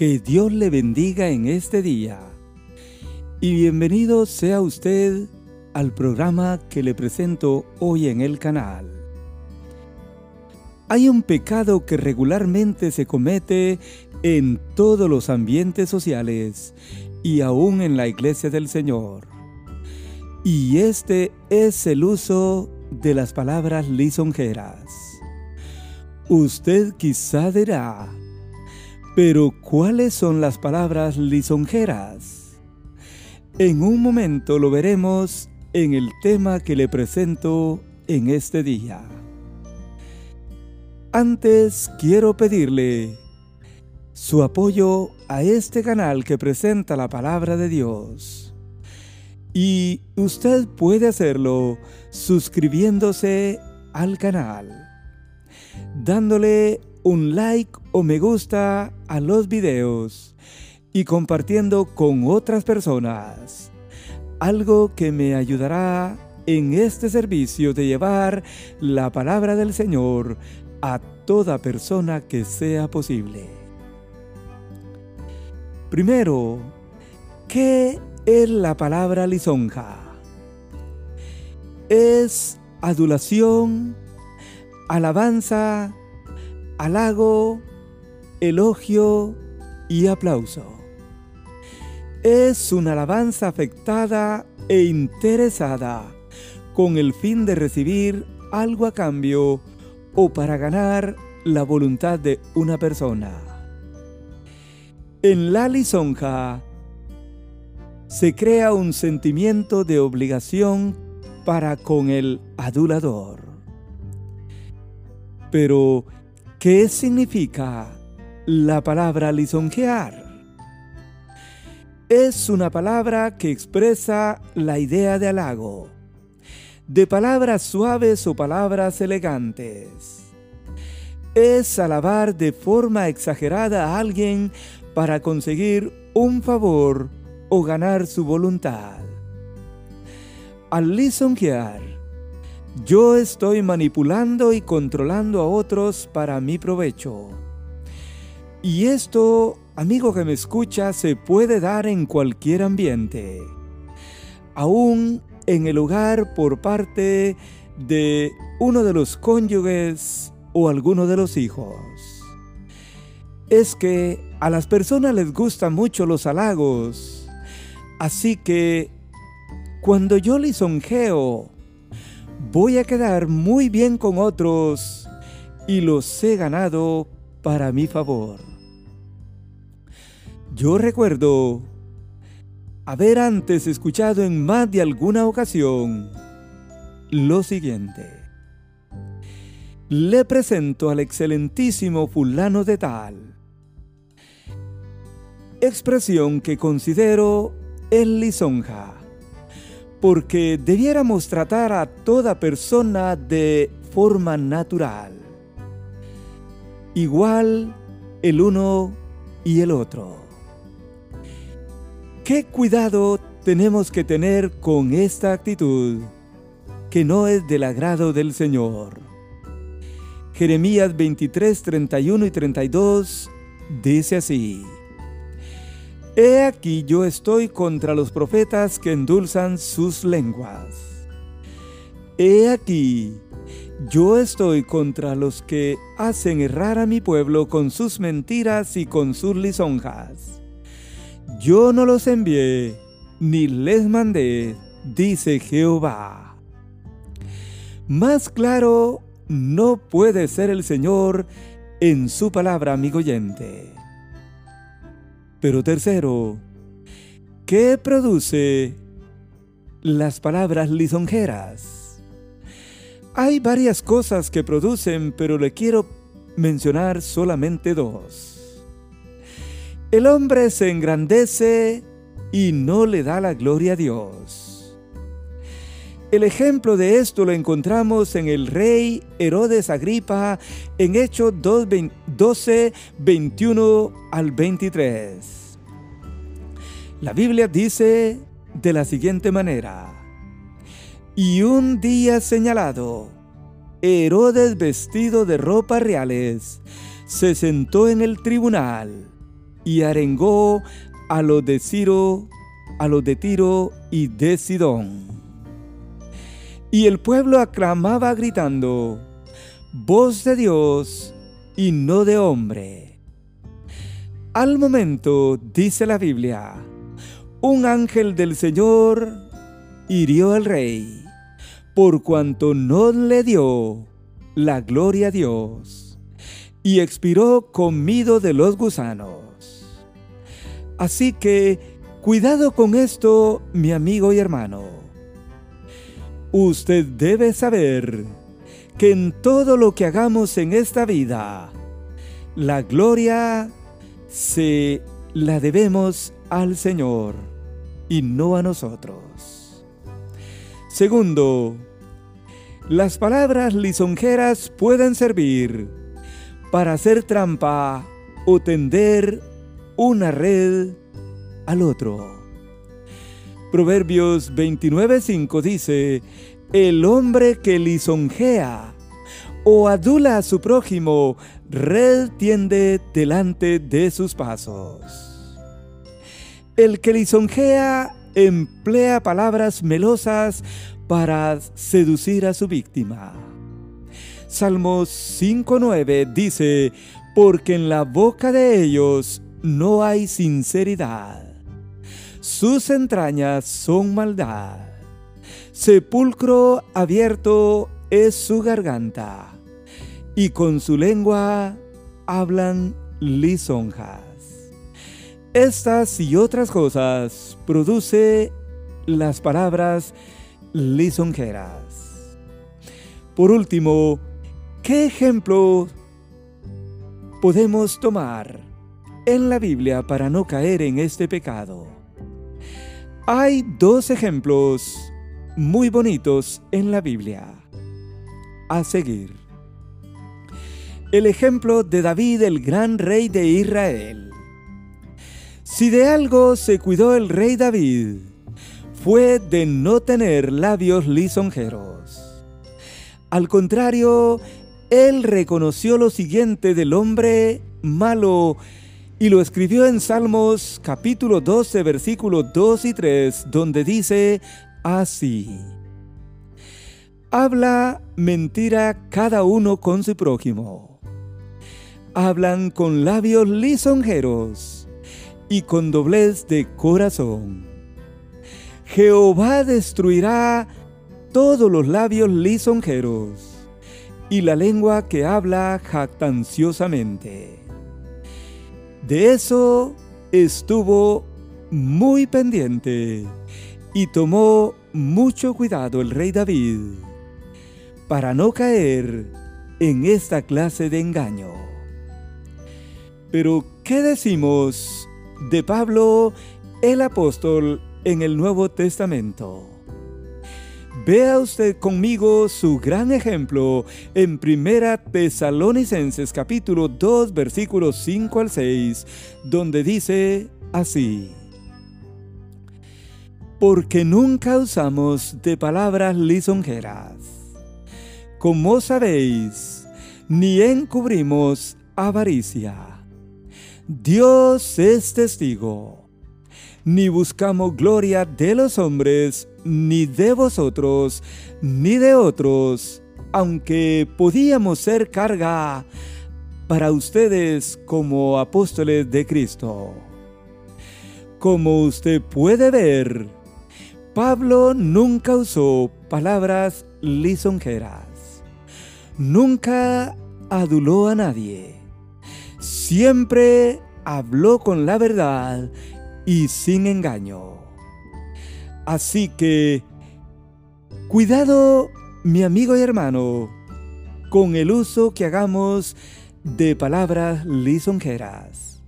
Que Dios le bendiga en este día. Y bienvenido sea usted al programa que le presento hoy en el canal. Hay un pecado que regularmente se comete en todos los ambientes sociales y aún en la iglesia del Señor. Y este es el uso de las palabras lisonjeras. Usted quizá dirá, pero ¿cuáles son las palabras lisonjeras? En un momento lo veremos en el tema que le presento en este día. Antes quiero pedirle su apoyo a este canal que presenta la palabra de Dios. Y usted puede hacerlo suscribiéndose al canal, dándole un like o me gusta a los videos y compartiendo con otras personas. Algo que me ayudará en este servicio de llevar la palabra del Señor a toda persona que sea posible. Primero, ¿qué es la palabra lisonja? Es adulación, alabanza, halago, elogio y aplauso. Es una alabanza afectada e interesada con el fin de recibir algo a cambio o para ganar la voluntad de una persona. En la lisonja se crea un sentimiento de obligación para con el adulador. Pero, ¿qué significa la palabra lisonjear? Es una palabra que expresa la idea de halago, de palabras suaves o palabras elegantes. Es alabar de forma exagerada a alguien para conseguir un favor o ganar su voluntad. Al lisonjear, yo estoy manipulando y controlando a otros para mi provecho. Y esto, amigo que me escucha, se puede dar en cualquier ambiente. Aún en el hogar por parte de uno de los cónyuges o alguno de los hijos. Es que a las personas les gustan mucho los halagos, así que cuando yo lisonjeo, voy a quedar muy bien con otros y los he ganado para mi favor. Yo recuerdo haber antes escuchado en más de alguna ocasión lo siguiente. Le presento al excelentísimo fulano de tal. Expresión que considero el lisonja porque debiéramos tratar a toda persona de forma natural, igual el uno y el otro. ¿Qué cuidado tenemos que tener con esta actitud que no es del agrado del Señor? Jeremías 23, 31 y 32 dice así. He aquí yo estoy contra los profetas que endulzan sus lenguas. He aquí yo estoy contra los que hacen errar a mi pueblo con sus mentiras y con sus lisonjas. Yo no los envié, ni les mandé, dice Jehová. Más claro no puede ser el Señor en su palabra, amigo oyente. Pero tercero, ¿qué produce las palabras lisonjeras? Hay varias cosas que producen, pero le quiero mencionar solamente dos. El hombre se engrandece y no le da la gloria a Dios. El ejemplo de esto lo encontramos en el rey Herodes Agripa en Hechos 12, 21 al 23. La Biblia dice de la siguiente manera, y un día señalado, Herodes vestido de ropas reales, se sentó en el tribunal y arengó a los de Ciro, a los de Tiro y de Sidón. Y el pueblo aclamaba gritando, voz de Dios y no de hombre. Al momento, dice la Biblia, un ángel del Señor hirió al rey, por cuanto no le dio la gloria a Dios, y expiró comido de los gusanos. Así que, cuidado con esto, mi amigo y hermano. Usted debe saber que en todo lo que hagamos en esta vida, la gloria se la debemos al Señor y no a nosotros. Segundo, las palabras lisonjeras pueden servir para hacer trampa o tender una red al otro. Proverbios 29:5 dice, el hombre que lisonjea o adula a su prójimo, red tiende delante de sus pasos. El que lisonjea emplea palabras melosas para seducir a su víctima. Salmos 5.9 dice, porque en la boca de ellos no hay sinceridad. Sus entrañas son maldad. Sepulcro abierto es su garganta, y con su lengua hablan lisonjas. Estas y otras cosas produce las palabras lisonjeras. Por último, ¿qué ejemplo podemos tomar en la Biblia para no caer en este pecado? Hay dos ejemplos muy bonitos en la Biblia a seguir. El ejemplo de David, el gran rey de Israel. Si de algo se cuidó el rey David, fue de no tener labios lisonjeros. Al contrario, él reconoció lo siguiente del hombre malo y lo escribió en Salmos capítulo 12 versículos 2 y 3, donde dice así. Habla mentira cada uno con su prójimo. Hablan con labios lisonjeros y con doblez de corazón. Jehová destruirá todos los labios lisonjeros y la lengua que habla jactanciosamente. De eso estuvo muy pendiente y tomó mucho cuidado el rey David para no caer en esta clase de engaño. Pero, ¿qué decimos de Pablo el apóstol en el Nuevo Testamento. Vea usted conmigo su gran ejemplo en Primera Tesalonicenses capítulo 2 versículos 5 al 6, donde dice así: Porque nunca usamos de palabras lisonjeras, como sabéis, ni encubrimos avaricia Dios es testigo. Ni buscamos gloria de los hombres, ni de vosotros, ni de otros, aunque podíamos ser carga para ustedes como apóstoles de Cristo. Como usted puede ver, Pablo nunca usó palabras lisonjeras. Nunca aduló a nadie siempre habló con la verdad y sin engaño. Así que, cuidado, mi amigo y hermano, con el uso que hagamos de palabras lisonjeras,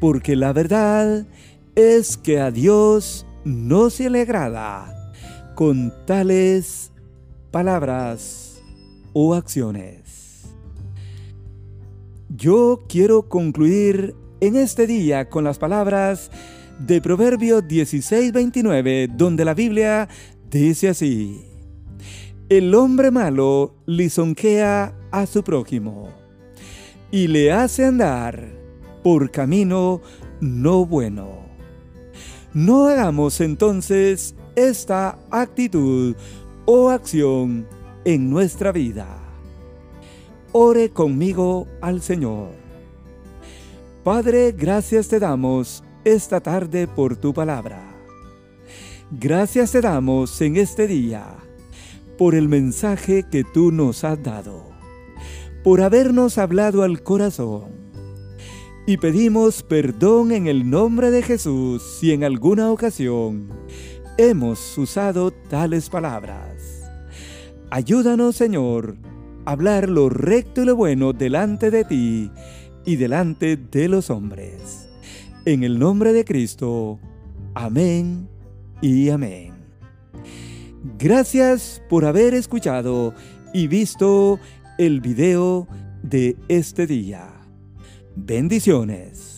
porque la verdad es que a Dios no se le agrada con tales palabras o acciones. Yo quiero concluir en este día con las palabras de Proverbio 16:29, donde la Biblia dice así: El hombre malo lisonjea a su prójimo y le hace andar por camino no bueno. No hagamos entonces esta actitud o acción en nuestra vida. Ore conmigo al Señor. Padre, gracias te damos esta tarde por tu palabra. Gracias te damos en este día por el mensaje que tú nos has dado, por habernos hablado al corazón. Y pedimos perdón en el nombre de Jesús si en alguna ocasión hemos usado tales palabras. Ayúdanos, Señor, a hablar lo recto y lo bueno delante de ti y delante de los hombres. En el nombre de Cristo. Amén y amén. Gracias por haber escuchado y visto el video de este día. Bendiciones.